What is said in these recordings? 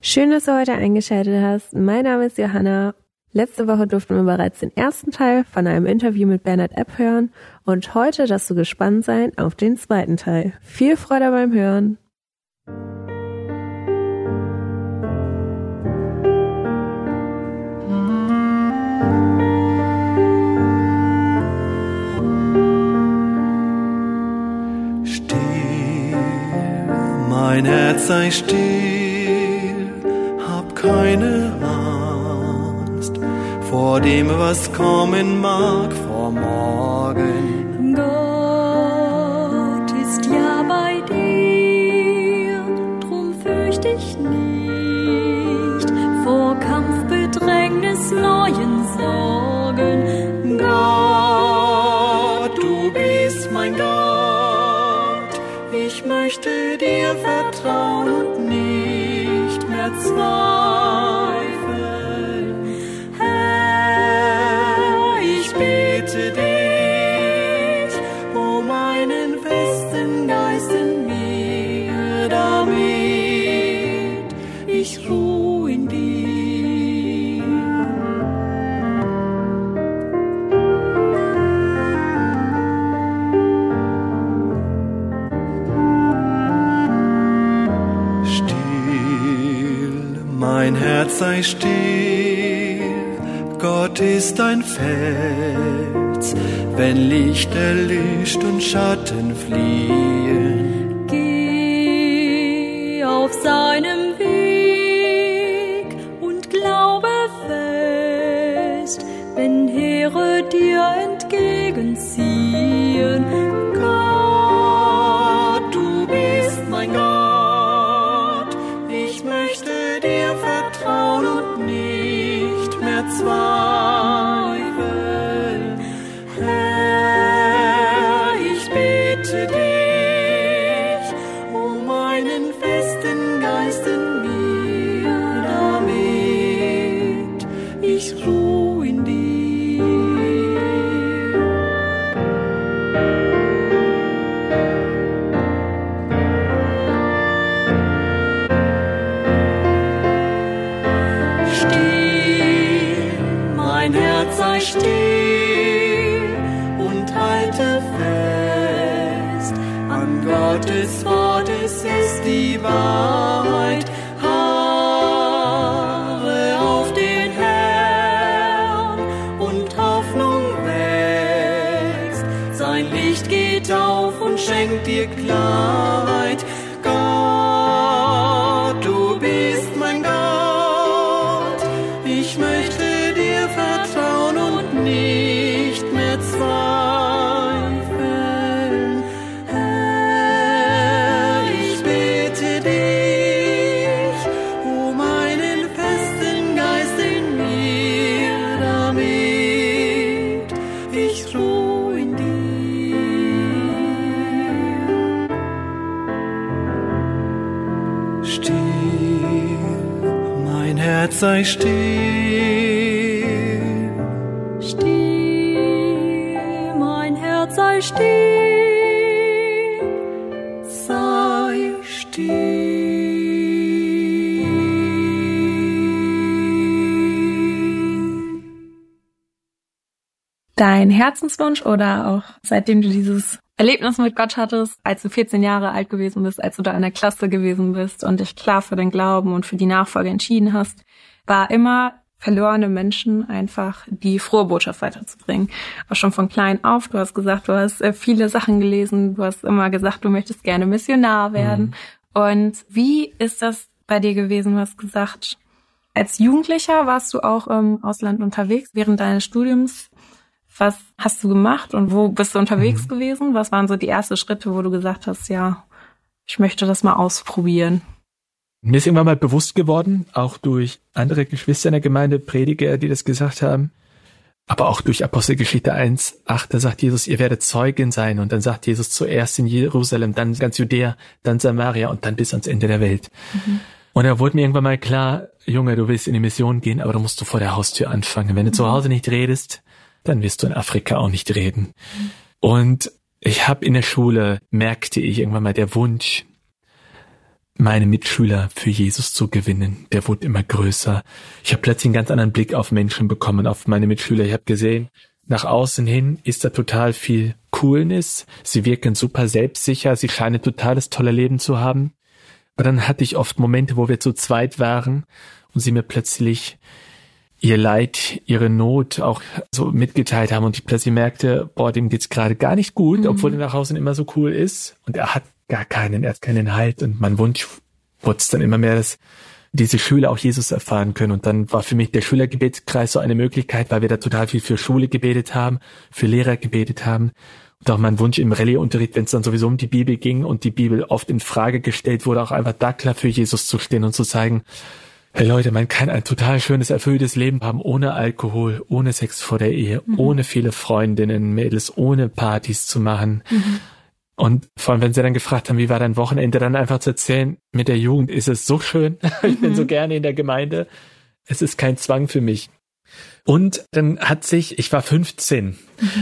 Schön, dass du heute eingeschaltet hast. Mein Name ist Johanna. Letzte Woche durften wir bereits den ersten Teil von einem Interview mit Bernhard Epp hören und heute darfst du gespannt sein auf den zweiten Teil. Viel Freude beim Hören. Still, mein Herz sei still, keine Angst vor dem, was kommen mag, vor morgen. Sei still, Gott ist ein Fels, wenn Licht erlischt und Schatten fliehen. Geh auf seinem Weg und glaube fest, wenn Heere dir entgegenziehen. Gott, du bist mein Gott, ich möchte dir vertrauen nicht sei still. Still, mein Herz sei still. sei still. Dein Herzenswunsch oder auch seitdem du dieses Erlebnis mit Gott hattest, als du 14 Jahre alt gewesen bist, als du da in der Klasse gewesen bist und dich klar für den Glauben und für die Nachfolge entschieden hast, war immer verlorene Menschen einfach die frohe Botschaft weiterzubringen. Aber schon von klein auf, du hast gesagt, du hast äh, viele Sachen gelesen, du hast immer gesagt, du möchtest gerne Missionar werden. Und wie ist das bei dir gewesen? Du hast gesagt, als Jugendlicher warst du auch im Ausland unterwegs während deines Studiums. Was hast du gemacht und wo bist du unterwegs gewesen? Was waren so die ersten Schritte, wo du gesagt hast, ja, ich möchte das mal ausprobieren? Mir ist irgendwann mal bewusst geworden, auch durch andere Geschwister in der Gemeinde, Prediger, die das gesagt haben, aber auch durch Apostelgeschichte 1, 8, da sagt Jesus, ihr werdet Zeugin sein. Und dann sagt Jesus zuerst in Jerusalem, dann ganz Judäa, dann Samaria und dann bis ans Ende der Welt. Mhm. Und da wurde mir irgendwann mal klar, Junge, du willst in die Mission gehen, aber du musst du vor der Haustür anfangen. Wenn du mhm. zu Hause nicht redest, dann wirst du in Afrika auch nicht reden. Mhm. Und ich habe in der Schule, merkte ich irgendwann mal der Wunsch, meine Mitschüler für Jesus zu gewinnen, der wurde immer größer. Ich habe plötzlich einen ganz anderen Blick auf Menschen bekommen, auf meine Mitschüler. Ich habe gesehen, nach außen hin ist da total viel Coolness. Sie wirken super selbstsicher, sie scheinen totales tolle Leben zu haben. Aber dann hatte ich oft Momente, wo wir zu zweit waren und sie mir plötzlich ihr Leid, ihre Not auch so mitgeteilt haben und ich plötzlich merkte, boah, dem geht's gerade gar nicht gut, mhm. obwohl er nach Hause immer so cool ist und er hat gar keinen, er hat keinen Halt und mein Wunsch wurde es dann immer mehr, dass diese Schüler auch Jesus erfahren können. Und dann war für mich der Schülergebetskreis so eine Möglichkeit, weil wir da total viel für Schule gebetet haben, für Lehrer gebetet haben. Und auch mein Wunsch im Rallye-Unterricht, wenn es dann sowieso um die Bibel ging und die Bibel oft in Frage gestellt wurde, auch einfach da klar für Jesus zu stehen und zu zeigen, hey Leute, man kann ein total schönes, erfülltes Leben haben, ohne Alkohol, ohne Sex vor der Ehe, mhm. ohne viele Freundinnen, Mädels, ohne Partys zu machen. Mhm und vor allem, wenn sie dann gefragt haben, wie war dein Wochenende, dann einfach zu erzählen, mit der Jugend ist es so schön. ich bin so mhm. gerne in der Gemeinde. Es ist kein Zwang für mich. Und dann hat sich, ich war 15, mhm.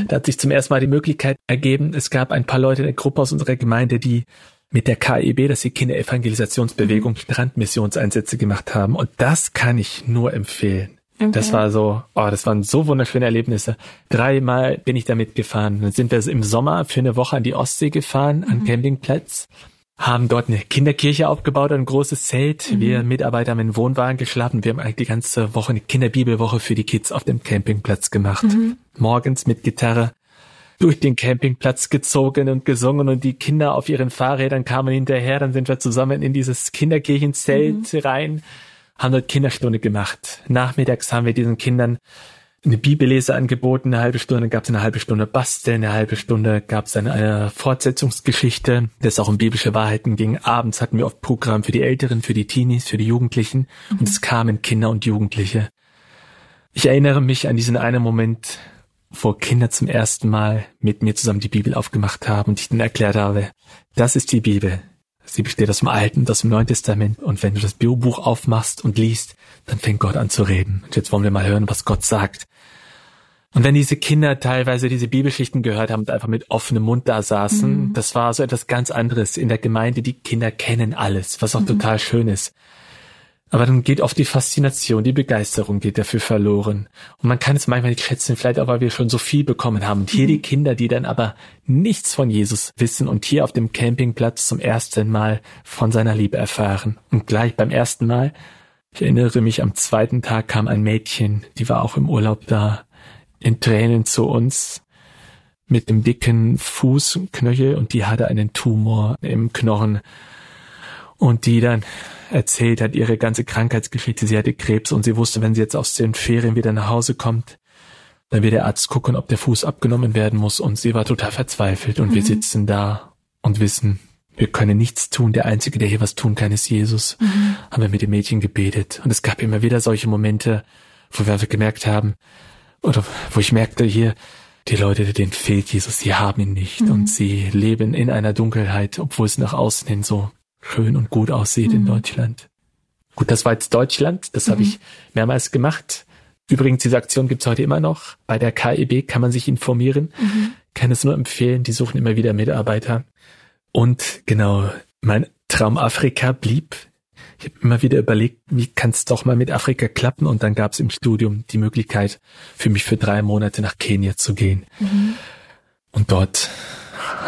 da hat sich zum ersten Mal die Möglichkeit ergeben, es gab ein paar Leute in der Gruppe aus unserer Gemeinde, die mit der KEB, das ist die Kinderevangelisationsbewegung, mhm. Strandmissionseinsätze gemacht haben. Und das kann ich nur empfehlen. Okay. Das war so, oh, das waren so wunderschöne Erlebnisse. Dreimal bin ich damit gefahren. Dann sind wir im Sommer für eine Woche an die Ostsee gefahren, mhm. an Campingplatz, haben dort eine Kinderkirche aufgebaut, ein großes Zelt. Mhm. Wir Mitarbeiter haben in Wohnwagen geschlafen. Wir haben eigentlich die ganze Woche eine Kinderbibelwoche für die Kids auf dem Campingplatz gemacht. Mhm. Morgens mit Gitarre durch den Campingplatz gezogen und gesungen und die Kinder auf ihren Fahrrädern kamen hinterher. Dann sind wir zusammen in dieses Kinderkirchenzelt mhm. rein haben dort Kinderstunde gemacht. Nachmittags haben wir diesen Kindern eine Bibellese angeboten, eine halbe Stunde gab es eine halbe Stunde Basteln, eine halbe Stunde gab es dann eine Fortsetzungsgeschichte, das auch um biblische Wahrheiten ging. Abends hatten wir oft Programm für die Älteren, für die Teenies, für die Jugendlichen mhm. und es kamen Kinder und Jugendliche. Ich erinnere mich an diesen einen Moment, wo Kinder zum ersten Mal mit mir zusammen die Bibel aufgemacht haben und ich dann erklärt habe, das ist die Bibel, Sie besteht aus dem Alten und aus dem Neuen Testament. Und wenn du das Biobuch aufmachst und liest, dann fängt Gott an zu reden. Und jetzt wollen wir mal hören, was Gott sagt. Und wenn diese Kinder teilweise diese Bibelschichten gehört haben und einfach mit offenem Mund da saßen, mhm. das war so etwas ganz anderes in der Gemeinde. Die Kinder kennen alles, was auch mhm. total schön ist. Aber dann geht oft die Faszination, die Begeisterung geht dafür verloren. Und man kann es manchmal nicht schätzen, vielleicht auch, weil wir schon so viel bekommen haben. Und hier mhm. die Kinder, die dann aber nichts von Jesus wissen und hier auf dem Campingplatz zum ersten Mal von seiner Liebe erfahren. Und gleich beim ersten Mal, ich erinnere mich, am zweiten Tag kam ein Mädchen, die war auch im Urlaub da, in Tränen zu uns mit dem dicken Fußknöchel und die hatte einen Tumor im Knochen und die dann erzählt hat, ihre ganze Krankheitsgeschichte. Sie hatte Krebs und sie wusste, wenn sie jetzt aus den Ferien wieder nach Hause kommt, dann wird der Arzt gucken, ob der Fuß abgenommen werden muss. Und sie war total verzweifelt. Und mhm. wir sitzen da und wissen, wir können nichts tun. Der Einzige, der hier was tun kann, ist Jesus. Mhm. Haben wir mit dem Mädchen gebetet. Und es gab immer wieder solche Momente, wo wir gemerkt haben, oder wo ich merkte hier, die Leute, denen fehlt Jesus, sie haben ihn nicht mhm. und sie leben in einer Dunkelheit, obwohl es nach außen hin so schön und gut aussieht mhm. in Deutschland. Gut, das war jetzt Deutschland, das mhm. habe ich mehrmals gemacht. Übrigens, diese Aktion gibt's heute immer noch. Bei der KEB kann man sich informieren. Mhm. Kann es nur empfehlen, die suchen immer wieder Mitarbeiter. Und genau, mein Traum Afrika blieb. Ich habe immer wieder überlegt, wie kann es doch mal mit Afrika klappen? Und dann gab es im Studium die Möglichkeit, für mich für drei Monate nach Kenia zu gehen. Mhm. Und dort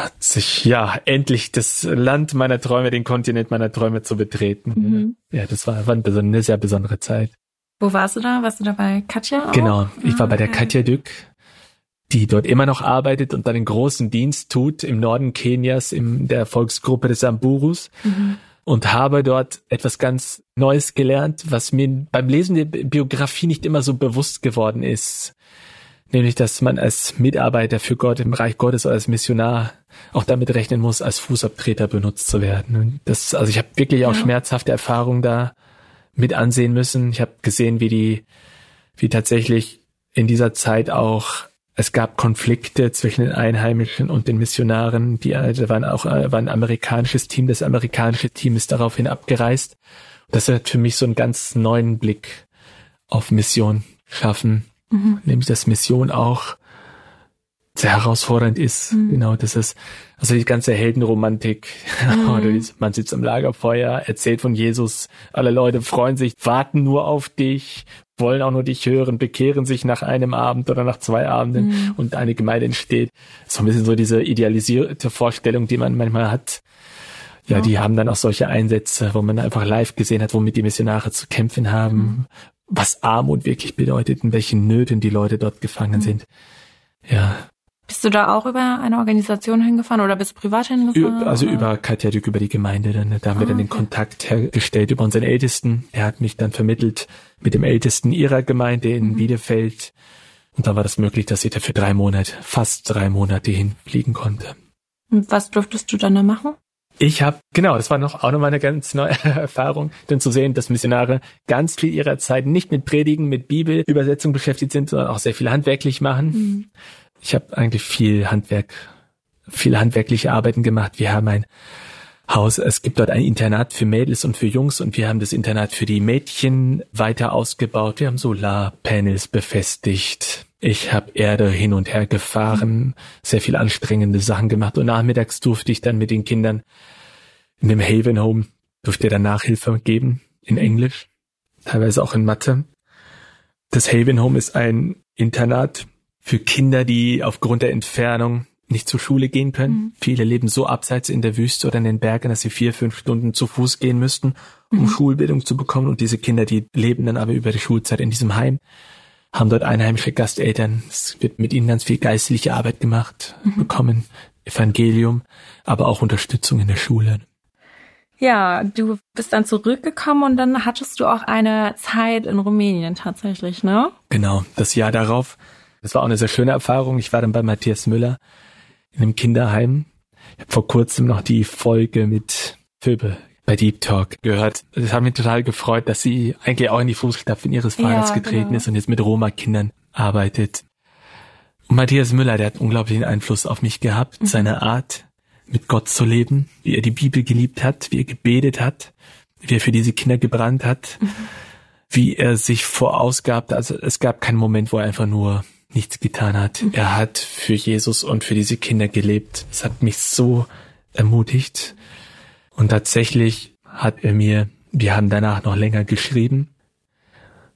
hat sich ja endlich das Land meiner Träume, den Kontinent meiner Träume zu betreten. Mhm. Ja, das war, war eine sehr besondere Zeit. Wo warst du da? Warst du da bei Katja? Auch? Genau, ich war bei der Katja Dück, die dort immer noch arbeitet und einen großen Dienst tut im Norden Kenias in der Volksgruppe des Samburus. Mhm. Und habe dort etwas ganz Neues gelernt, was mir beim Lesen der Biografie nicht immer so bewusst geworden ist. Nämlich dass man als Mitarbeiter für Gott im Reich Gottes oder als Missionar auch damit rechnen muss, als Fußabtreter benutzt zu werden. Und das, also ich habe wirklich auch ja. schmerzhafte Erfahrungen da mit ansehen müssen. Ich habe gesehen, wie die, wie tatsächlich in dieser Zeit auch es gab Konflikte zwischen den Einheimischen und den Missionaren. Die da waren auch äh, war ein amerikanisches Team. Das amerikanische Team ist daraufhin abgereist. Das hat für mich so einen ganz neuen Blick auf Mission schaffen, mhm. nämlich dass Mission auch sehr herausfordernd ist. Mhm. Genau, das ist also die ganze Heldenromantik. Mhm. man sitzt am Lagerfeuer, erzählt von Jesus, alle Leute freuen sich, warten nur auf dich, wollen auch nur dich hören, bekehren sich nach einem Abend oder nach zwei Abenden mhm. und eine Gemeinde entsteht. So ein bisschen so diese idealisierte Vorstellung, die man manchmal hat. Ja, ja, die haben dann auch solche Einsätze, wo man einfach live gesehen hat, womit die Missionare zu kämpfen haben, mhm. Was Armut wirklich bedeutet, in welchen Nöten die Leute dort gefangen mhm. sind. Ja, bist du da auch über eine Organisation hingefahren oder bist du privat hingefahren? Also oder? über Katja Dück, über die Gemeinde. Dann, da haben ah, wir dann den Kontakt hergestellt über unseren Ältesten. Er hat mich dann vermittelt mit dem Ältesten ihrer Gemeinde in mhm. Bielefeld. Und da war das möglich, dass ich da für drei Monate, fast drei Monate hinfliegen konnte. Und was durftest du dann da machen? Ich habe, genau, das war noch auch noch mal eine ganz neue Erfahrung, denn zu sehen, dass Missionare ganz viel ihrer Zeit nicht mit Predigen, mit Bibelübersetzung beschäftigt sind, sondern auch sehr viel handwerklich machen. Mhm. Ich habe eigentlich viel Handwerk, viel handwerkliche Arbeiten gemacht. Wir haben ein Haus, es gibt dort ein Internat für Mädels und für Jungs und wir haben das Internat für die Mädchen weiter ausgebaut. Wir haben Solarpanels befestigt. Ich habe Erde hin und her gefahren, sehr viel anstrengende Sachen gemacht und nachmittags durfte ich dann mit den Kindern in dem Haven Home, durfte dann Nachhilfe geben in Englisch, teilweise auch in Mathe. Das Haven Home ist ein Internat für Kinder, die aufgrund der Entfernung nicht zur Schule gehen können. Mhm. Viele leben so abseits in der Wüste oder in den Bergen, dass sie vier, fünf Stunden zu Fuß gehen müssten, um mhm. Schulbildung zu bekommen. Und diese Kinder, die leben dann aber über die Schulzeit in diesem Heim, haben dort einheimische Gasteltern. Es wird mit ihnen ganz viel geistliche Arbeit gemacht, mhm. bekommen Evangelium, aber auch Unterstützung in der Schule. Ja, du bist dann zurückgekommen und dann hattest du auch eine Zeit in Rumänien tatsächlich, ne? Genau, das Jahr darauf das war auch eine sehr schöne Erfahrung. Ich war dann bei Matthias Müller in einem Kinderheim. Ich habe vor kurzem noch die Folge mit Phoebe bei Deep Talk gehört. Es hat mich total gefreut, dass sie eigentlich auch in die Fußstapfen ihres Vaters ja, getreten genau. ist und jetzt mit Roma-Kindern arbeitet. Und Matthias Müller, der hat unglaublichen Einfluss auf mich gehabt, mhm. seine Art, mit Gott zu leben, wie er die Bibel geliebt hat, wie er gebetet hat, wie er für diese Kinder gebrannt hat, mhm. wie er sich vorausgab. Also es gab keinen Moment, wo er einfach nur nichts getan hat. Mhm. Er hat für Jesus und für diese Kinder gelebt. Es hat mich so ermutigt. Und tatsächlich hat er mir, wir haben danach noch länger geschrieben.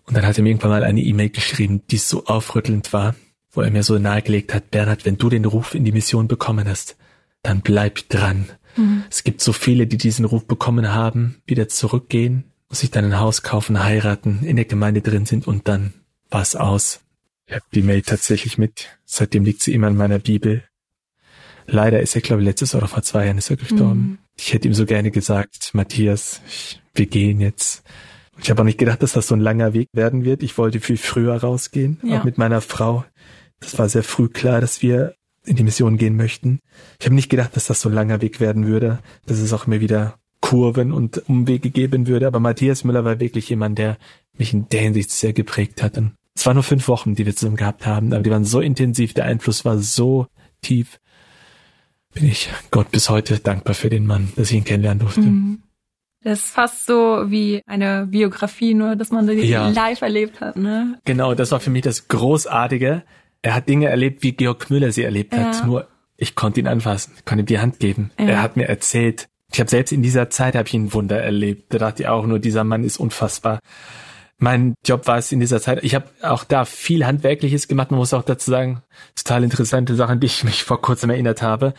Und dann hat er mir irgendwann mal eine E-Mail geschrieben, die so aufrüttelnd war, wo er mir so nahegelegt hat, Bernhard, wenn du den Ruf in die Mission bekommen hast, dann bleib dran. Mhm. Es gibt so viele, die diesen Ruf bekommen haben, wieder zurückgehen, sich dann ein Haus kaufen, heiraten, in der Gemeinde drin sind und dann war's aus. Ich habe die Mail tatsächlich mit. Seitdem liegt sie immer in meiner Bibel. Leider ist er, glaube ich, letztes oder vor zwei Jahren ist er gestorben. Mhm. Ich hätte ihm so gerne gesagt, Matthias, ich, wir gehen jetzt. Ich habe auch nicht gedacht, dass das so ein langer Weg werden wird. Ich wollte viel früher rausgehen, ja. auch mit meiner Frau. Das war sehr früh klar, dass wir in die Mission gehen möchten. Ich habe nicht gedacht, dass das so ein langer Weg werden würde, dass es auch mir wieder Kurven und Umwege geben würde. Aber Matthias Müller war wirklich jemand, der mich in der Hinsicht sehr geprägt hat. Und es waren nur fünf Wochen, die wir zusammen gehabt haben, aber die waren so intensiv, der Einfluss war so tief. Bin ich Gott bis heute dankbar für den Mann, dass ich ihn kennenlernen durfte. Mhm. Das ist fast so wie eine Biografie, nur dass man die ja. live erlebt hat, ne? Genau, das war für mich das Großartige. Er hat Dinge erlebt, wie Georg Müller sie erlebt ja. hat. Nur ich konnte ihn anfassen, konnte ihm die Hand geben. Ja. Er hat mir erzählt. Ich habe selbst in dieser Zeit habe ich ein Wunder erlebt. Da dachte ich auch nur, dieser Mann ist unfassbar mein Job war es in dieser Zeit. Ich habe auch da viel Handwerkliches gemacht. Man muss auch dazu sagen, total interessante Sachen, die ich mich vor kurzem erinnert habe.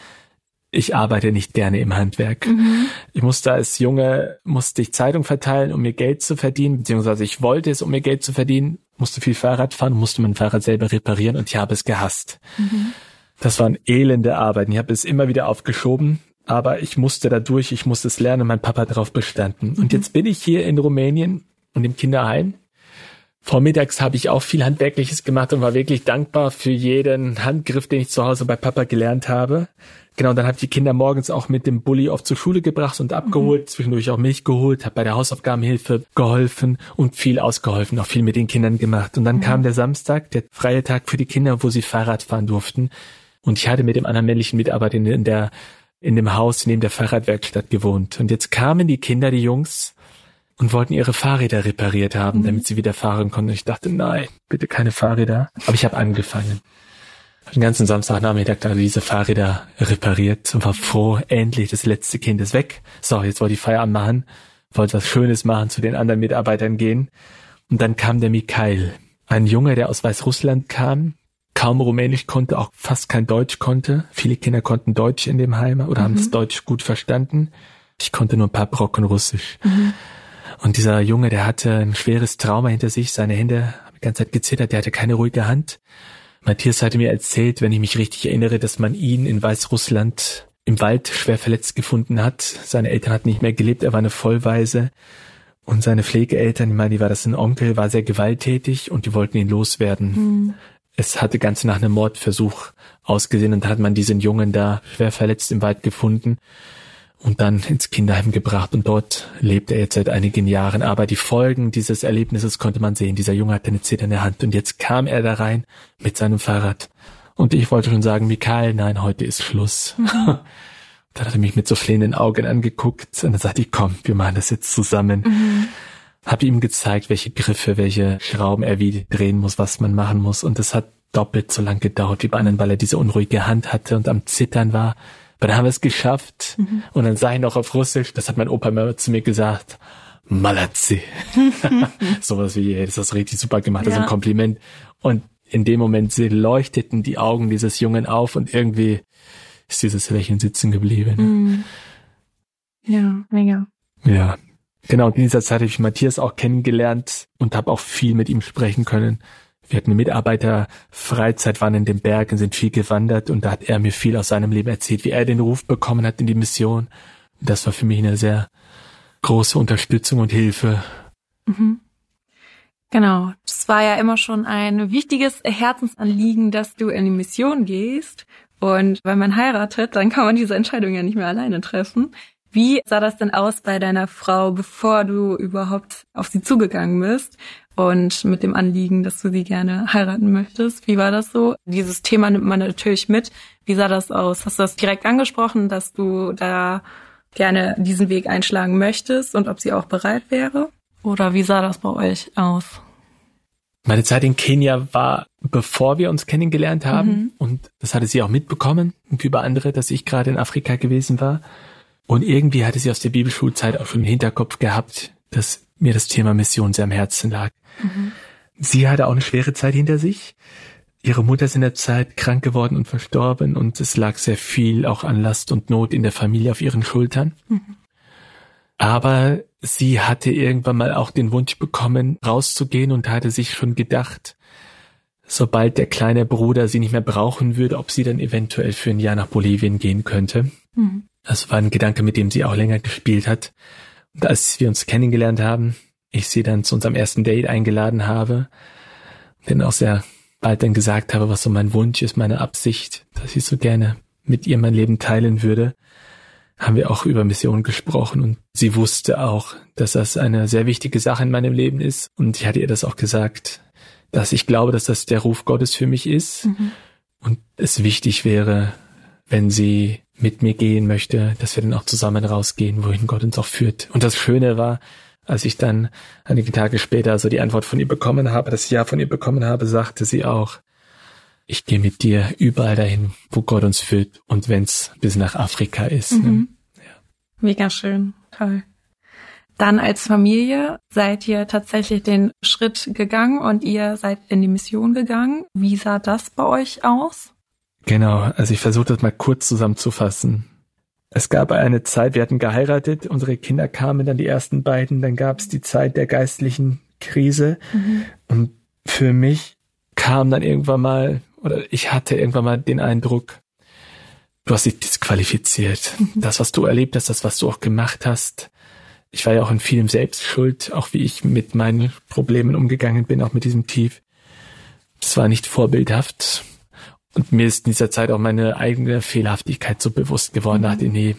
Ich arbeite nicht gerne im Handwerk. Mhm. Ich musste als Junge, musste ich Zeitung verteilen, um mir Geld zu verdienen, beziehungsweise ich wollte es, um mir Geld zu verdienen, musste viel Fahrrad fahren, musste mein Fahrrad selber reparieren und ich habe es gehasst. Mhm. Das waren elende Arbeiten. Ich habe es immer wieder aufgeschoben, aber ich musste dadurch, ich musste es lernen, mein Papa darauf bestanden. Mhm. Und jetzt bin ich hier in Rumänien und im Kinderheim. Vormittags habe ich auch viel Handwerkliches gemacht und war wirklich dankbar für jeden Handgriff, den ich zu Hause bei Papa gelernt habe. Genau, dann habe ich die Kinder morgens auch mit dem Bulli oft zur Schule gebracht und abgeholt, mhm. zwischendurch auch Milch geholt, habe bei der Hausaufgabenhilfe geholfen und viel ausgeholfen, auch viel mit den Kindern gemacht. Und dann mhm. kam der Samstag, der freie Tag für die Kinder, wo sie Fahrrad fahren durften. Und ich hatte mit dem anderen männlichen Mitarbeiter in der in dem Haus neben der Fahrradwerkstatt gewohnt. Und jetzt kamen die Kinder, die Jungs, und wollten ihre Fahrräder repariert haben, mhm. damit sie wieder fahren konnten. Ich dachte, nein, bitte keine Fahrräder. Aber ich habe angefangen. Den ganzen Samstagnachmittag da diese Fahrräder repariert und war froh, endlich das letzte Kind ist weg. So, jetzt wollte ich Feierabend machen, wollte was Schönes machen, zu den anderen Mitarbeitern gehen. Und dann kam der Mikhail, ein Junge, der aus Weißrussland kam, kaum Rumänisch konnte, auch fast kein Deutsch konnte. Viele Kinder konnten Deutsch in dem Heim oder mhm. haben das Deutsch gut verstanden. Ich konnte nur ein paar Brocken Russisch. Mhm. Und dieser Junge, der hatte ein schweres Trauma hinter sich, seine Hände haben die ganze Zeit gezittert, der hatte keine ruhige Hand. Matthias hatte mir erzählt, wenn ich mich richtig erinnere, dass man ihn in Weißrussland im Wald schwer verletzt gefunden hat. Seine Eltern hatten nicht mehr gelebt, er war eine Vollweise. Und seine Pflegeeltern, ich meine, die war das ein Onkel, war sehr gewalttätig und die wollten ihn loswerden. Mhm. Es hatte ganz nach einem Mordversuch ausgesehen und da hat man diesen Jungen da schwer verletzt im Wald gefunden und dann ins Kinderheim gebracht und dort lebt er jetzt seit einigen Jahren. Aber die Folgen dieses Erlebnisses konnte man sehen. Dieser Junge hatte eine zitternde Hand und jetzt kam er da rein mit seinem Fahrrad. Und ich wollte schon sagen, Mikael, nein, heute ist Schluss. Mhm. dann hat er mich mit so flehenden Augen angeguckt und dann sagte ich, komm, wir machen das jetzt zusammen. Mhm. Habe ihm gezeigt, welche Griffe, welche Schrauben er wie drehen muss, was man machen muss. Und es hat doppelt so lang gedauert wie bei anderen, weil er diese unruhige Hand hatte und am Zittern war. Aber dann haben wir es geschafft. Mhm. Und dann sah ich noch auf Russisch, das hat mein Opa immer zu mir gesagt, Malazi. Sowas wie, ey, das hast du richtig super gemacht, das ist ein Kompliment. Und in dem Moment leuchteten die Augen dieses Jungen auf und irgendwie ist dieses Lächeln sitzen geblieben. Mhm. Ja, mega. Ja, genau. In dieser Zeit habe ich Matthias auch kennengelernt und habe auch viel mit ihm sprechen können. Wir hatten eine Mitarbeiterfreizeit, waren in den Bergen, sind viel gewandert und da hat er mir viel aus seinem Leben erzählt, wie er den Ruf bekommen hat in die Mission. Das war für mich eine sehr große Unterstützung und Hilfe. Mhm. Genau, das war ja immer schon ein wichtiges Herzensanliegen, dass du in die Mission gehst. Und wenn man heiratet, dann kann man diese Entscheidung ja nicht mehr alleine treffen. Wie sah das denn aus bei deiner Frau, bevor du überhaupt auf sie zugegangen bist? und mit dem Anliegen, dass du sie gerne heiraten möchtest. Wie war das so? Dieses Thema nimmt man natürlich mit. Wie sah das aus? Hast du das direkt angesprochen, dass du da gerne diesen Weg einschlagen möchtest und ob sie auch bereit wäre? Oder wie sah das bei euch aus? Meine Zeit in Kenia war, bevor wir uns kennengelernt haben. Mhm. Und das hatte sie auch mitbekommen, und über andere, dass ich gerade in Afrika gewesen war. Und irgendwie hatte sie aus der Bibelschulzeit auch schon im Hinterkopf gehabt, dass mir das Thema Mission sehr am Herzen lag. Mhm. Sie hatte auch eine schwere Zeit hinter sich. Ihre Mutter ist in der Zeit krank geworden und verstorben und es lag sehr viel auch an Last und Not in der Familie auf ihren Schultern. Mhm. Aber sie hatte irgendwann mal auch den Wunsch bekommen, rauszugehen und hatte sich schon gedacht, sobald der kleine Bruder sie nicht mehr brauchen würde, ob sie dann eventuell für ein Jahr nach Bolivien gehen könnte. Mhm. Das war ein Gedanke, mit dem sie auch länger gespielt hat. Und als wir uns kennengelernt haben, ich sie dann zu unserem ersten Date eingeladen habe, denn auch sehr bald dann gesagt habe, was so mein Wunsch ist, meine Absicht, dass ich so gerne mit ihr mein Leben teilen würde, haben wir auch über Mission gesprochen und sie wusste auch, dass das eine sehr wichtige Sache in meinem Leben ist und ich hatte ihr das auch gesagt, dass ich glaube, dass das der Ruf Gottes für mich ist mhm. und es wichtig wäre, wenn sie mit mir gehen möchte, dass wir dann auch zusammen rausgehen, wohin Gott uns auch führt. Und das Schöne war, als ich dann einige Tage später so die Antwort von ihr bekommen habe, das Ja von ihr bekommen habe, sagte sie auch, ich gehe mit dir überall dahin, wo Gott uns führt und wenn's bis nach Afrika ist. Ne? Mhm. Ja. Mega schön, toll. Dann als Familie seid ihr tatsächlich den Schritt gegangen und ihr seid in die Mission gegangen. Wie sah das bei euch aus? Genau, also ich versuche das mal kurz zusammenzufassen. Es gab eine Zeit, wir hatten geheiratet, unsere Kinder kamen dann die ersten beiden, dann gab es die Zeit der geistlichen Krise mhm. und für mich kam dann irgendwann mal, oder ich hatte irgendwann mal den Eindruck, du hast dich disqualifiziert. Mhm. Das, was du erlebt hast, das, was du auch gemacht hast, Ich war ja auch in vielem selbst schuld, auch wie ich mit meinen Problemen umgegangen bin, auch mit diesem Tief. Es war nicht vorbildhaft. Und mir ist in dieser Zeit auch meine eigene Fehlerhaftigkeit so bewusst geworden, dachte, nee,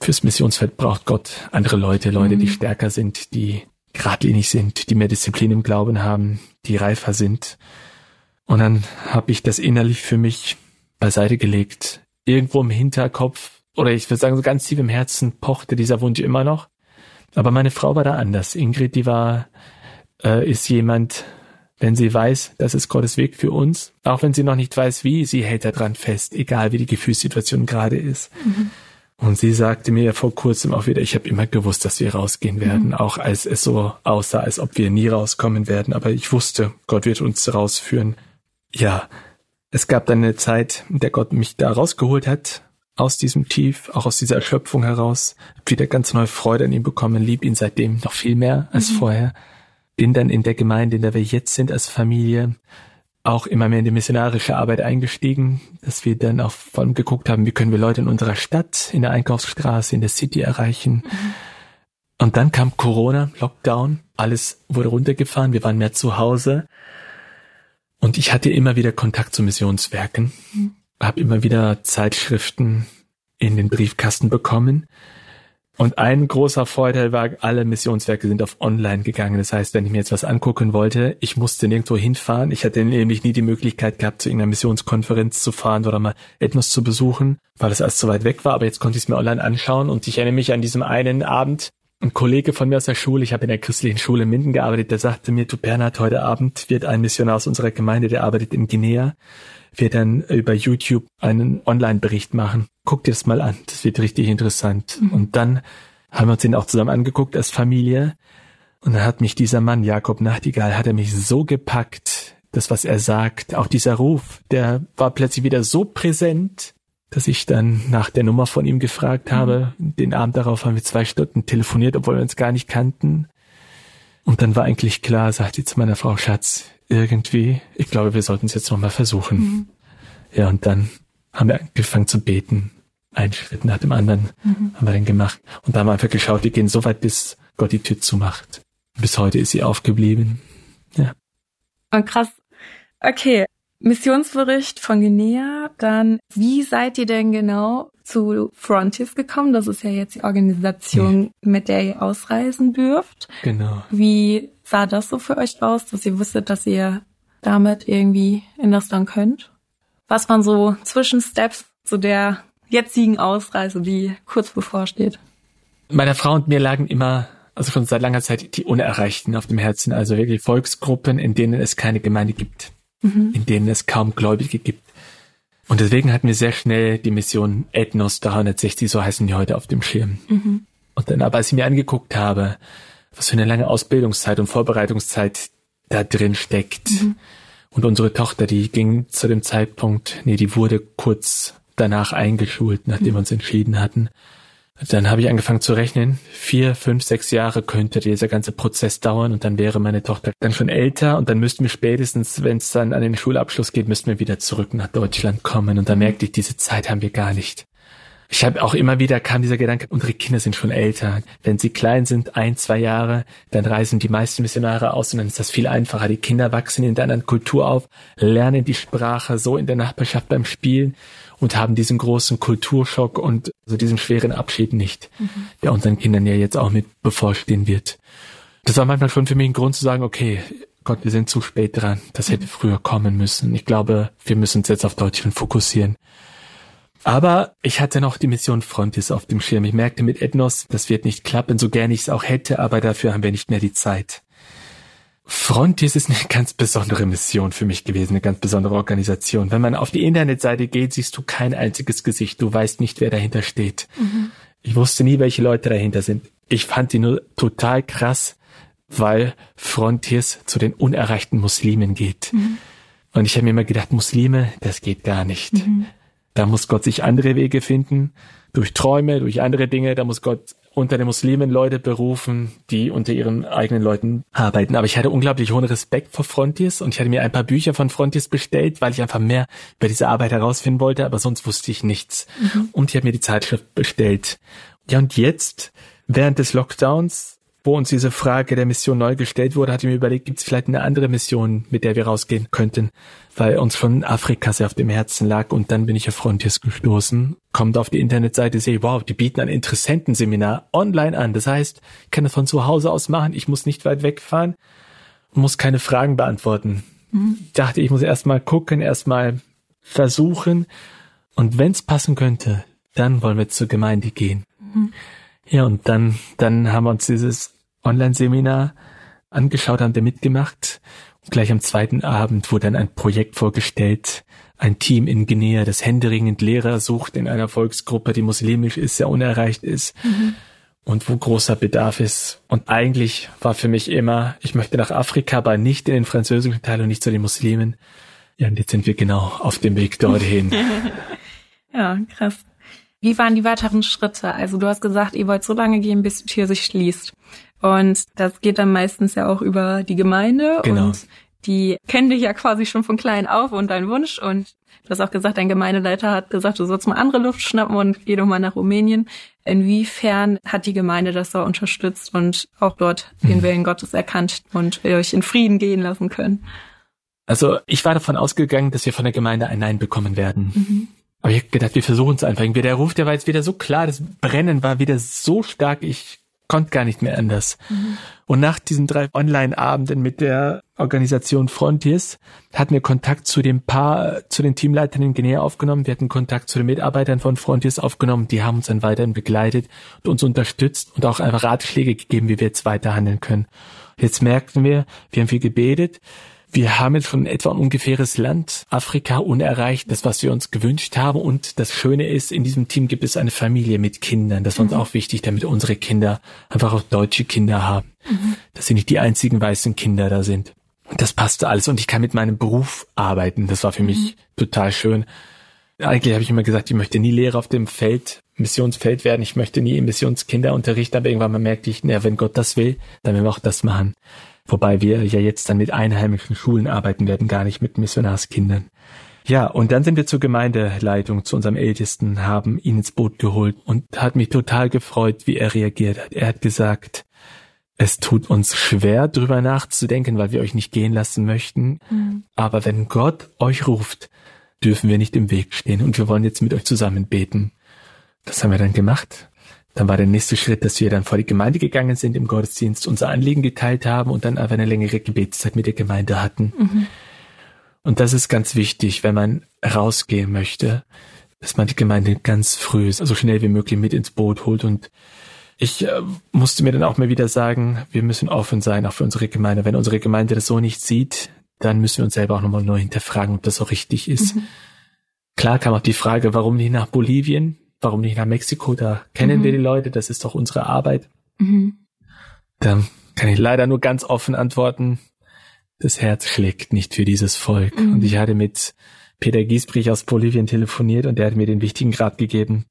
fürs Missionsfeld braucht Gott andere Leute, Leute, die mhm. stärker sind, die geradlinig sind, die mehr Disziplin im Glauben haben, die reifer sind. Und dann habe ich das innerlich für mich beiseite gelegt. Irgendwo im Hinterkopf, oder ich würde sagen, so ganz tief im Herzen pochte dieser Wunsch immer noch. Aber meine Frau war da anders. Ingrid, die war, äh, ist jemand, wenn sie weiß, das ist Gottes Weg für uns, auch wenn sie noch nicht weiß, wie, sie hält daran fest, egal wie die Gefühlssituation gerade ist. Mhm. Und sie sagte mir ja vor kurzem auch wieder, ich habe immer gewusst, dass wir rausgehen werden, mhm. auch als es so aussah, als ob wir nie rauskommen werden. Aber ich wusste, Gott wird uns rausführen. Ja, es gab dann eine Zeit, in der Gott mich da rausgeholt hat, aus diesem Tief, auch aus dieser Erschöpfung heraus, hab wieder ganz neue Freude an ihm bekommen, lieb ihn seitdem noch viel mehr als mhm. vorher. Bin dann in der Gemeinde, in der wir jetzt sind als Familie, auch immer mehr in die missionarische Arbeit eingestiegen, dass wir dann auch vor allem geguckt haben, wie können wir Leute in unserer Stadt, in der Einkaufsstraße, in der City erreichen. Mhm. Und dann kam Corona, Lockdown, alles wurde runtergefahren, wir waren mehr zu Hause. Und ich hatte immer wieder Kontakt zu Missionswerken, mhm. habe immer wieder Zeitschriften in den Briefkasten bekommen und ein großer Vorteil war, alle Missionswerke sind auf online gegangen. Das heißt, wenn ich mir jetzt was angucken wollte, ich musste nirgendwo hinfahren. Ich hatte nämlich nie die Möglichkeit gehabt, zu irgendeiner Missionskonferenz zu fahren oder mal etwas zu besuchen, weil es erst so weit weg war. Aber jetzt konnte ich es mir online anschauen und ich erinnere mich an diesem einen Abend, ein Kollege von mir aus der Schule, ich habe in der christlichen Schule in Minden gearbeitet, der sagte mir, du Bernhard, heute Abend wird ein Missionar aus unserer Gemeinde, der arbeitet in Guinea, wird dann über YouTube einen Online-Bericht machen. Guck dir das mal an, das wird richtig interessant. Mhm. Und dann haben wir uns den auch zusammen angeguckt als Familie. Und dann hat mich dieser Mann, Jakob Nachtigall, hat er mich so gepackt, das, was er sagt, auch dieser Ruf, der war plötzlich wieder so präsent, dass ich dann nach der Nummer von ihm gefragt habe. Mhm. Den Abend darauf haben wir zwei Stunden telefoniert, obwohl wir uns gar nicht kannten. Und dann war eigentlich klar, sagte ich zu meiner Frau Schatz, irgendwie, ich glaube, wir sollten es jetzt nochmal versuchen. Mhm. Ja, und dann haben wir angefangen zu beten. Ein Schritt nach dem anderen mhm. haben wir dann gemacht. Und da haben wir einfach geschaut, wir gehen so weit, bis Gott die Tür zumacht. Bis heute ist sie aufgeblieben. Ja. Und krass. Okay. Missionsbericht von Guinea. Dann, wie seid ihr denn genau zu Frontiers gekommen? Das ist ja jetzt die Organisation, ja. mit der ihr ausreisen dürft. Genau. Wie sah das so für euch aus, dass ihr wusstet, dass ihr damit irgendwie in das dann könnt? Was waren so Zwischensteps zu der jetzigen Ausreise, die kurz bevorsteht? Meiner Frau und mir lagen immer, also schon seit langer Zeit, die Unerreichten auf dem Herzen, also wirklich Volksgruppen, in denen es keine Gemeinde gibt, mhm. in denen es kaum Gläubige gibt. Und deswegen hatten wir sehr schnell die Mission Ethnos 360, so heißen die heute, auf dem Schirm. Mhm. Und dann aber, als ich mir angeguckt habe, was für eine lange Ausbildungszeit und Vorbereitungszeit da drin steckt. Mhm. Und unsere Tochter, die ging zu dem Zeitpunkt, nee, die wurde kurz danach eingeschult, nachdem mhm. wir uns entschieden hatten. Dann habe ich angefangen zu rechnen. Vier, fünf, sechs Jahre könnte dieser ganze Prozess dauern und dann wäre meine Tochter dann schon älter und dann müssten wir spätestens, wenn es dann an den Schulabschluss geht, müssten wir wieder zurück nach Deutschland kommen. Und da merkte ich, diese Zeit haben wir gar nicht. Ich habe auch immer wieder kam dieser Gedanke, unsere Kinder sind schon älter. Wenn sie klein sind, ein, zwei Jahre, dann reisen die meisten Missionare aus und dann ist das viel einfacher. Die Kinder wachsen in der anderen Kultur auf, lernen die Sprache so in der Nachbarschaft beim Spielen und haben diesen großen Kulturschock und so diesen schweren Abschied nicht, mhm. der unseren Kindern ja jetzt auch mit bevorstehen wird. Das war manchmal schon für mich ein Grund zu sagen, okay, Gott, wir sind zu spät dran. Das hätte früher kommen müssen. Ich glaube, wir müssen uns jetzt auf Deutschland fokussieren. Aber ich hatte noch die Mission Frontis auf dem Schirm. Ich merkte mit Ethnos, das wird nicht klappen, so gern ich es auch hätte, aber dafür haben wir nicht mehr die Zeit. Frontis ist eine ganz besondere Mission für mich gewesen, eine ganz besondere Organisation. Wenn man auf die Internetseite geht, siehst du kein einziges Gesicht. Du weißt nicht, wer dahinter steht. Mhm. Ich wusste nie, welche Leute dahinter sind. Ich fand die nur total krass, weil Frontiers zu den unerreichten Muslimen geht. Mhm. Und ich habe mir immer gedacht, Muslime, das geht gar nicht. Mhm. Da muss Gott sich andere Wege finden, durch Träume, durch andere Dinge. Da muss Gott unter den Muslimen Leute berufen, die unter ihren eigenen Leuten arbeiten. Aber ich hatte unglaublich hohen Respekt vor Frontiers und ich hatte mir ein paar Bücher von Frontiers bestellt, weil ich einfach mehr über diese Arbeit herausfinden wollte, aber sonst wusste ich nichts. Mhm. Und ich habe mir die Zeitschrift bestellt. Ja, und jetzt während des Lockdowns, wo uns diese Frage der Mission neu gestellt wurde, hatte ich mir überlegt, gibt es vielleicht eine andere Mission, mit der wir rausgehen könnten, weil uns schon Afrika sehr auf dem Herzen lag und dann bin ich auf Frontiers gestoßen, kommt auf die Internetseite, sehe, wow, die bieten ein Interessentenseminar online an. Das heißt, ich kann das von zu Hause aus machen, ich muss nicht weit wegfahren, muss keine Fragen beantworten. Mhm. Ich dachte, ich muss erstmal gucken, erstmal versuchen und wenn es passen könnte, dann wollen wir zur Gemeinde gehen. Mhm. Ja, und dann, dann haben wir uns dieses Online-Seminar angeschaut, haben wir mitgemacht. Und gleich am zweiten Abend wurde dann ein Projekt vorgestellt. Ein Team in Guinea, das händeringend Lehrer sucht in einer Volksgruppe, die muslimisch ist, sehr unerreicht ist. Mhm. Und wo großer Bedarf ist. Und eigentlich war für mich immer, ich möchte nach Afrika, aber nicht in den französischen Teil und nicht zu den Muslimen. Ja, und jetzt sind wir genau auf dem Weg dorthin. ja, krass. Wie waren die weiteren Schritte? Also du hast gesagt, ihr wollt so lange gehen, bis die Tür sich schließt. Und das geht dann meistens ja auch über die Gemeinde genau. und die kennen dich ja quasi schon von klein auf und dein Wunsch und du hast auch gesagt, dein Gemeindeleiter hat gesagt, du sollst mal andere Luft schnappen und geh doch mal nach Rumänien. Inwiefern hat die Gemeinde das so unterstützt und auch dort den. Willen Gottes erkannt und euch in Frieden gehen lassen können? Also ich war davon ausgegangen, dass wir von der Gemeinde ein Nein bekommen werden. Mhm. Aber ich habe gedacht, wir versuchen es einfach. Der Ruf, der war jetzt wieder so klar, das Brennen war wieder so stark, ich konnte gar nicht mehr anders. Mhm. Und nach diesen drei Online-Abenden mit der Organisation Frontiers hatten wir Kontakt zu dem Paar, zu den Teamleitern in Guinea aufgenommen. Wir hatten Kontakt zu den Mitarbeitern von Frontiers aufgenommen. Die haben uns dann weiterhin begleitet und uns unterstützt und auch einfach Ratschläge gegeben, wie wir jetzt weiter handeln können. Jetzt merkten wir, wir haben viel gebetet. Wir haben jetzt schon etwa ein ungefähres Land, Afrika, unerreicht, das, was wir uns gewünscht haben. Und das Schöne ist, in diesem Team gibt es eine Familie mit Kindern. Das war uns mhm. auch wichtig, damit unsere Kinder einfach auch deutsche Kinder haben. Mhm. Dass sie nicht die einzigen weißen Kinder da sind. Und das passte alles. Und ich kann mit meinem Beruf arbeiten. Das war für mich mhm. total schön. Eigentlich habe ich immer gesagt, ich möchte nie Lehrer auf dem Feld, Missionsfeld werden. Ich möchte nie Missionskinder unterrichten. Aber irgendwann mal merkte ich, na, wenn Gott das will, dann werden wir auch das machen. Wobei wir ja jetzt dann mit einheimischen Schulen arbeiten werden, gar nicht mit Missionarskindern. Ja, und dann sind wir zur Gemeindeleitung, zu unserem Ältesten, haben ihn ins Boot geholt und hat mich total gefreut, wie er reagiert hat. Er hat gesagt, es tut uns schwer, drüber nachzudenken, weil wir euch nicht gehen lassen möchten. Mhm. Aber wenn Gott euch ruft, dürfen wir nicht im Weg stehen und wir wollen jetzt mit euch zusammen beten. Das haben wir dann gemacht. Dann war der nächste Schritt, dass wir dann vor die Gemeinde gegangen sind, im Gottesdienst unser Anliegen geteilt haben und dann einfach eine längere Gebetszeit mit der Gemeinde hatten. Mhm. Und das ist ganz wichtig, wenn man rausgehen möchte, dass man die Gemeinde ganz früh, so schnell wie möglich mit ins Boot holt. Und ich äh, musste mir dann auch mal wieder sagen, wir müssen offen sein, auch für unsere Gemeinde. Wenn unsere Gemeinde das so nicht sieht, dann müssen wir uns selber auch nochmal neu hinterfragen, ob das so richtig ist. Mhm. Klar kam auch die Frage, warum nicht nach Bolivien? Warum nicht nach Mexiko? Da kennen mhm. wir die Leute, das ist doch unsere Arbeit. Mhm. Da kann ich leider nur ganz offen antworten, das Herz schlägt nicht für dieses Volk. Mhm. Und ich hatte mit Peter Giesbrich aus Bolivien telefoniert und der hat mir den wichtigen Rat gegeben,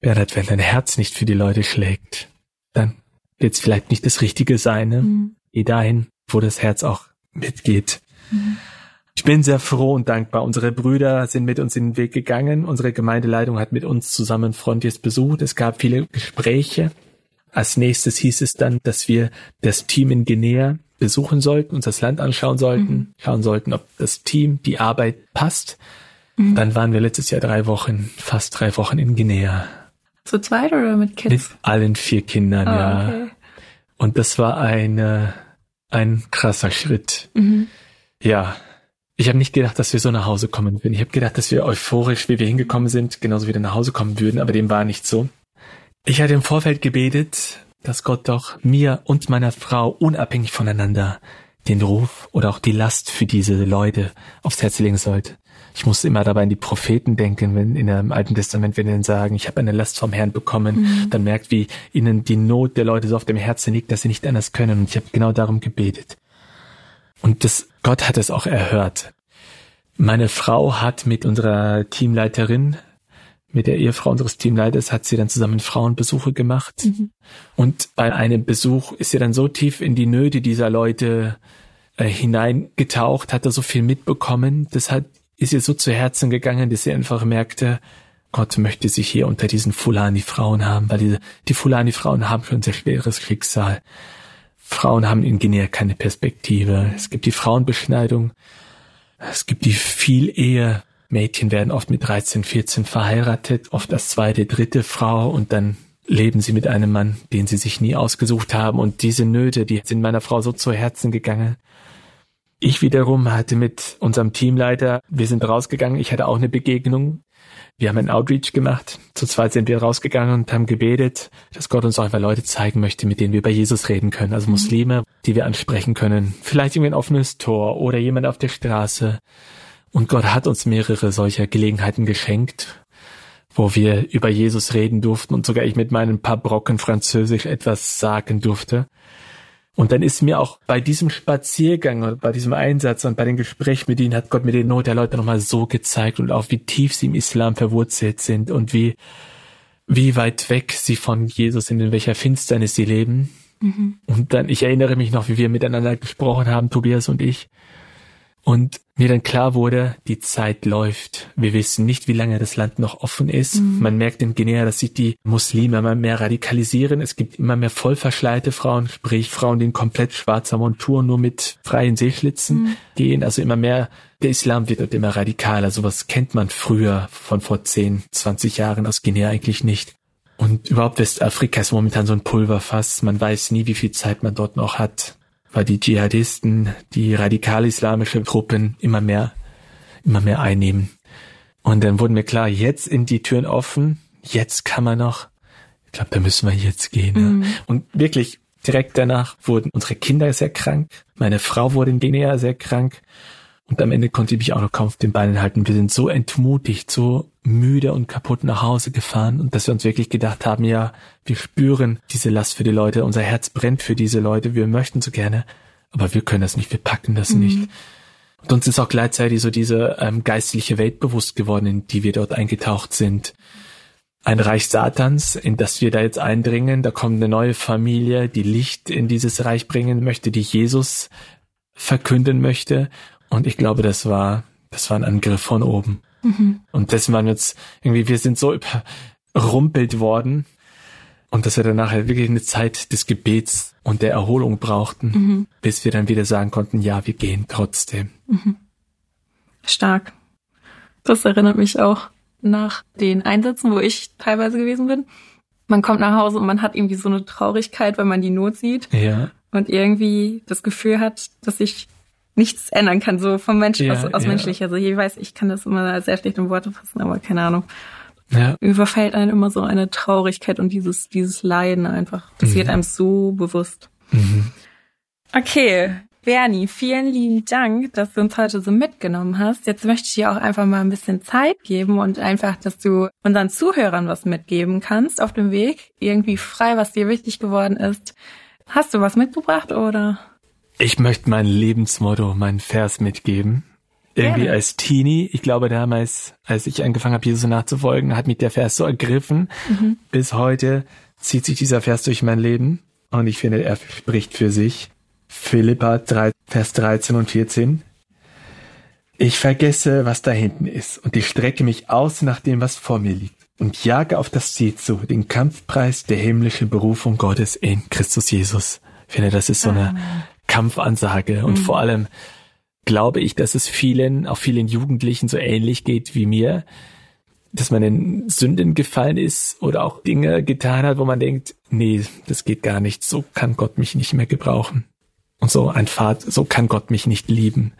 Bernhard, wenn dein Herz nicht für die Leute schlägt, dann wird es vielleicht nicht das Richtige sein. Ne? Mhm. Geh dahin, wo das Herz auch mitgeht. Mhm. Ich bin sehr froh und dankbar. Unsere Brüder sind mit uns in den Weg gegangen. Unsere Gemeindeleitung hat mit uns zusammen Frontiers besucht. Es gab viele Gespräche. Als nächstes hieß es dann, dass wir das Team in Guinea besuchen sollten, uns das Land anschauen sollten, mhm. schauen sollten, ob das Team, die Arbeit passt. Mhm. Dann waren wir letztes Jahr drei Wochen, fast drei Wochen in Guinea. Zu zweit oder mit Kids? Mit allen vier Kindern, oh, ja. Okay. Und das war eine, ein krasser Schritt. Mhm. Ja, ich habe nicht gedacht, dass wir so nach Hause kommen würden. Ich habe gedacht, dass wir euphorisch, wie wir hingekommen sind, genauso wieder nach Hause kommen würden, aber dem war nicht so. Ich hatte im Vorfeld gebetet, dass Gott doch mir und meiner Frau unabhängig voneinander den Ruf oder auch die Last für diese Leute aufs Herz legen sollte. Ich musste immer dabei an die Propheten denken, wenn in dem Alten Testament, wenn ihnen sagen, ich habe eine Last vom Herrn bekommen, mhm. dann merkt, wie ihnen die Not der Leute so auf dem Herzen liegt, dass sie nicht anders können. Und ich habe genau darum gebetet. Und das, Gott hat es auch erhört. Meine Frau hat mit unserer Teamleiterin, mit der Ehefrau unseres Teamleiters, hat sie dann zusammen Frauenbesuche gemacht. Mhm. Und bei einem Besuch ist sie dann so tief in die Nöte dieser Leute äh, hineingetaucht, hat da so viel mitbekommen. Das hat, ist ihr so zu Herzen gegangen, dass sie einfach merkte, Gott möchte sich hier unter diesen Fulani-Frauen haben, weil diese, die Fulani-Frauen haben schon ein sehr schweres Schicksal. Frauen haben in Guinea keine Perspektive. Es gibt die Frauenbeschneidung. Es gibt die Vielehe. Mädchen werden oft mit 13, 14 verheiratet, oft als zweite, dritte Frau und dann leben sie mit einem Mann, den sie sich nie ausgesucht haben. Und diese Nöte, die sind meiner Frau so zu Herzen gegangen. Ich wiederum hatte mit unserem Teamleiter, wir sind rausgegangen, ich hatte auch eine Begegnung. Wir haben einen Outreach gemacht. Zu zweit sind wir rausgegangen und haben gebetet, dass Gott uns einfach Leute zeigen möchte, mit denen wir über Jesus reden können. Also Muslime, die wir ansprechen können. Vielleicht irgendwie ein offenes Tor oder jemand auf der Straße. Und Gott hat uns mehrere solcher Gelegenheiten geschenkt wo wir über Jesus reden durften und sogar ich mit meinen paar Brocken Französisch etwas sagen durfte. Und dann ist mir auch bei diesem Spaziergang und bei diesem Einsatz und bei den Gesprächen mit ihnen hat Gott mir den Not der Leute nochmal so gezeigt und auch wie tief sie im Islam verwurzelt sind und wie, wie weit weg sie von Jesus sind, in welcher Finsternis sie leben. Mhm. Und dann, ich erinnere mich noch, wie wir miteinander gesprochen haben, Tobias und ich. Und mir dann klar wurde, die Zeit läuft. Wir wissen nicht, wie lange das Land noch offen ist. Mhm. Man merkt in Guinea, dass sich die Muslime immer mehr radikalisieren. Es gibt immer mehr vollverschleierte Frauen, sprich Frauen, die in komplett schwarzer Montur nur mit freien Seeschlitzen mhm. gehen. Also immer mehr, der Islam wird dort immer radikaler. Sowas kennt man früher von vor 10, 20 Jahren aus Guinea eigentlich nicht. Und überhaupt Westafrika ist momentan so ein Pulverfass. Man weiß nie, wie viel Zeit man dort noch hat weil die Dschihadisten, die radikal-islamische Truppen immer mehr, immer mehr einnehmen. Und dann wurden mir klar, jetzt sind die Türen offen, jetzt kann man noch, ich glaube, da müssen wir jetzt gehen. Mhm. Ja. Und wirklich direkt danach wurden unsere Kinder sehr krank, meine Frau wurde in Guinea sehr krank und am Ende konnte ich mich auch noch kaum auf den Beinen halten. Wir sind so entmutigt, so müde und kaputt nach Hause gefahren und dass wir uns wirklich gedacht haben, ja, wir spüren diese Last für die Leute, unser Herz brennt für diese Leute, wir möchten so gerne, aber wir können das nicht, wir packen das mhm. nicht. Und uns ist auch gleichzeitig so diese ähm, geistliche Welt bewusst geworden, in die wir dort eingetaucht sind. Ein Reich Satans, in das wir da jetzt eindringen, da kommt eine neue Familie, die Licht in dieses Reich bringen möchte, die Jesus verkünden möchte. Und ich glaube, das war, das war ein Angriff von oben. Mhm. Und dessen waren wir jetzt irgendwie, wir sind so überrumpelt worden. Und dass wir dann nachher wirklich eine Zeit des Gebets und der Erholung brauchten, mhm. bis wir dann wieder sagen konnten, ja, wir gehen trotzdem. Mhm. Stark. Das erinnert mich auch nach den Einsätzen, wo ich teilweise gewesen bin. Man kommt nach Hause und man hat irgendwie so eine Traurigkeit, weil man die Not sieht. Ja. Und irgendwie das Gefühl hat, dass ich nichts ändern kann, so vom Mensch, ja, aus, aus ja. menschlicher Sicht. Ich weiß, ich kann das immer sehr schlecht in Worte fassen, aber keine Ahnung. Ja. Überfällt einen immer so eine Traurigkeit und dieses, dieses Leiden einfach. Das mhm. wird einem so bewusst. Mhm. Okay, Bernie, vielen lieben Dank, dass du uns heute so mitgenommen hast. Jetzt möchte ich dir auch einfach mal ein bisschen Zeit geben und einfach, dass du unseren Zuhörern was mitgeben kannst auf dem Weg. Irgendwie frei, was dir wichtig geworden ist. Hast du was mitgebracht oder? Ich möchte mein Lebensmotto, meinen Vers mitgeben. Irgendwie Gerne. als Teenie, ich glaube damals, als ich angefangen habe, Jesus nachzufolgen, hat mich der Vers so ergriffen. Mhm. Bis heute zieht sich dieser Vers durch mein Leben und ich finde, er spricht für sich. Philippa 3, Vers 13 und 14. Ich vergesse, was da hinten ist und ich strecke mich aus nach dem, was vor mir liegt und jage auf das Ziel zu, den Kampfpreis der himmlischen Berufung Gottes in Christus Jesus. Ich finde, das ist so eine Kampfansage. Und mhm. vor allem glaube ich, dass es vielen, auch vielen Jugendlichen so ähnlich geht wie mir, dass man in Sünden gefallen ist oder auch Dinge getan hat, wo man denkt, nee, das geht gar nicht, so kann Gott mich nicht mehr gebrauchen. Und so ein Vater, so kann Gott mich nicht lieben.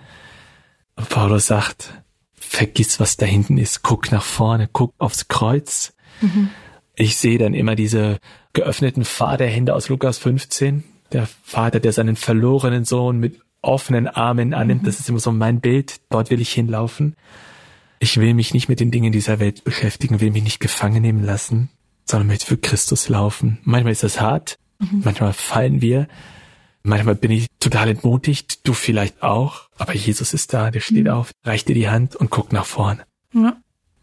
Und Paulus sagt, vergiss, was da hinten ist, guck nach vorne, guck aufs Kreuz. Mhm. Ich sehe dann immer diese geöffneten Vaterhände aus Lukas 15, der Vater, der seinen verlorenen Sohn mit offenen Armen annimmt. Mhm. Das ist immer so mein Bild. Dort will ich hinlaufen. Ich will mich nicht mit den Dingen dieser Welt beschäftigen, will mich nicht gefangen nehmen lassen, sondern möchte für Christus laufen. Manchmal ist das hart, mhm. manchmal fallen wir, manchmal bin ich total entmutigt, du vielleicht auch, aber Jesus ist da, der steht mhm. auf, reicht dir die Hand und guckt nach vorn. Ja.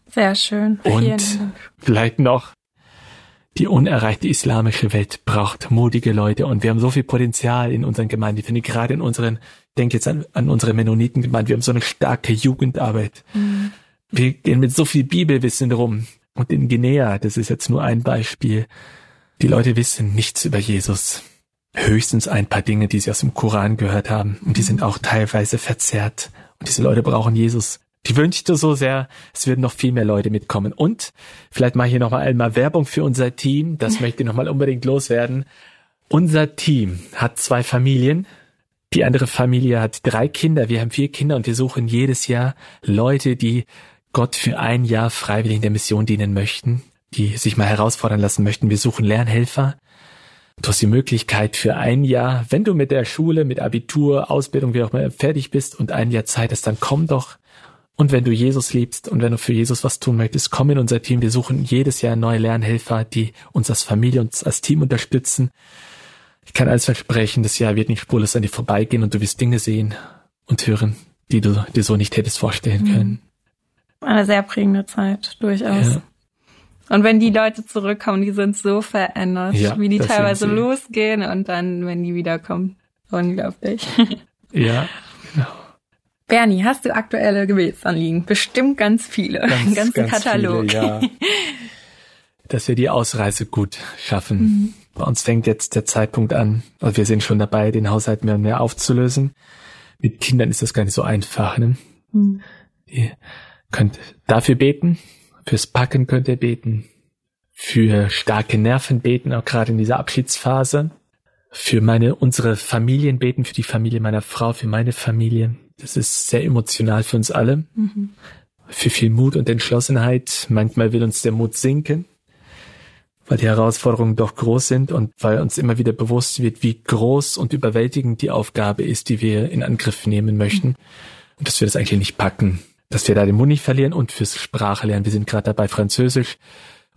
Sehr schön. Und vielleicht noch die unerreichte islamische Welt braucht mutige Leute und wir haben so viel Potenzial in unseren Gemeinden. Ich finde gerade in unseren, denke jetzt an, an unsere Mennonitengemeinden, wir haben so eine starke Jugendarbeit. Mhm. Wir gehen mit so viel Bibelwissen rum. Und in Guinea, das ist jetzt nur ein Beispiel, die Leute wissen nichts über Jesus. Höchstens ein paar Dinge, die sie aus dem Koran gehört haben. Und die sind auch teilweise verzerrt. Und diese Leute brauchen Jesus. Die wünschte so sehr, es würden noch viel mehr Leute mitkommen. Und vielleicht mache ich hier nochmal einmal Werbung für unser Team. Das möchte ich nochmal unbedingt loswerden. Unser Team hat zwei Familien. Die andere Familie hat drei Kinder. Wir haben vier Kinder und wir suchen jedes Jahr Leute, die Gott für ein Jahr freiwillig in der Mission dienen möchten, die sich mal herausfordern lassen möchten. Wir suchen Lernhelfer. Du hast die Möglichkeit für ein Jahr, wenn du mit der Schule, mit Abitur, Ausbildung, wie auch immer fertig bist und ein Jahr Zeit hast, dann komm doch und wenn du Jesus liebst und wenn du für Jesus was tun möchtest, komm in unser Team. Wir suchen jedes Jahr neue Lernhelfer, die uns als Familie, uns als Team unterstützen. Ich kann alles versprechen, das Jahr wird nicht spurlos an dir vorbeigehen und du wirst Dinge sehen und hören, die du dir so nicht hättest vorstellen mhm. können. Eine sehr prägende Zeit, durchaus. Ja. Und wenn die Leute zurückkommen, die sind so verändert, ja, wie die teilweise losgehen und dann, wenn die wiederkommen. Unglaublich. Ja, genau. Bernie, hast du aktuelle Gebetsanliegen? Bestimmt ganz viele. Ganz, Einen ganzen ganz Katalog. Viele, ja. Dass wir die Ausreise gut schaffen. Mhm. Bei uns fängt jetzt der Zeitpunkt an, also wir sind schon dabei, den Haushalt mehr und mehr aufzulösen. Mit Kindern ist das gar nicht so einfach. Ne? Mhm. Ihr könnt dafür beten, fürs Packen könnt ihr beten, für starke Nerven beten, auch gerade in dieser Abschiedsphase, für meine, unsere Familien beten, für die Familie meiner Frau, für meine Familie, das ist sehr emotional für uns alle. Mhm. Für viel Mut und Entschlossenheit. Manchmal will uns der Mut sinken, weil die Herausforderungen doch groß sind und weil uns immer wieder bewusst wird, wie groß und überwältigend die Aufgabe ist, die wir in Angriff nehmen möchten. Und dass wir das eigentlich nicht packen. Dass wir da den Mund nicht verlieren und fürs Sprache lernen. Wir sind gerade dabei, Französisch,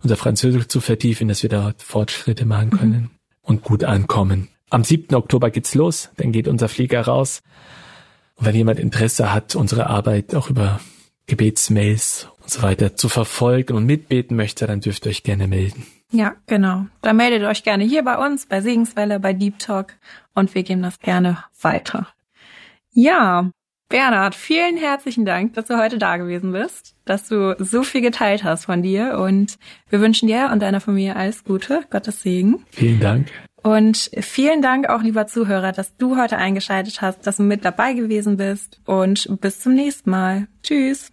unser Französisch zu vertiefen, dass wir da Fortschritte machen können mhm. und gut ankommen. Am 7. Oktober geht's los, dann geht unser Flieger raus. Und wenn jemand Interesse hat, unsere Arbeit auch über Gebetsmails und so weiter zu verfolgen und mitbeten möchte, dann dürft ihr euch gerne melden. Ja, genau. Dann meldet euch gerne hier bei uns, bei Segenswelle, bei Deep Talk und wir geben das gerne weiter. Ja, Bernhard, vielen herzlichen Dank, dass du heute da gewesen bist, dass du so viel geteilt hast von dir und wir wünschen dir und deiner Familie alles Gute, Gottes Segen. Vielen Dank. Und vielen Dank auch, lieber Zuhörer, dass du heute eingeschaltet hast, dass du mit dabei gewesen bist. Und bis zum nächsten Mal. Tschüss.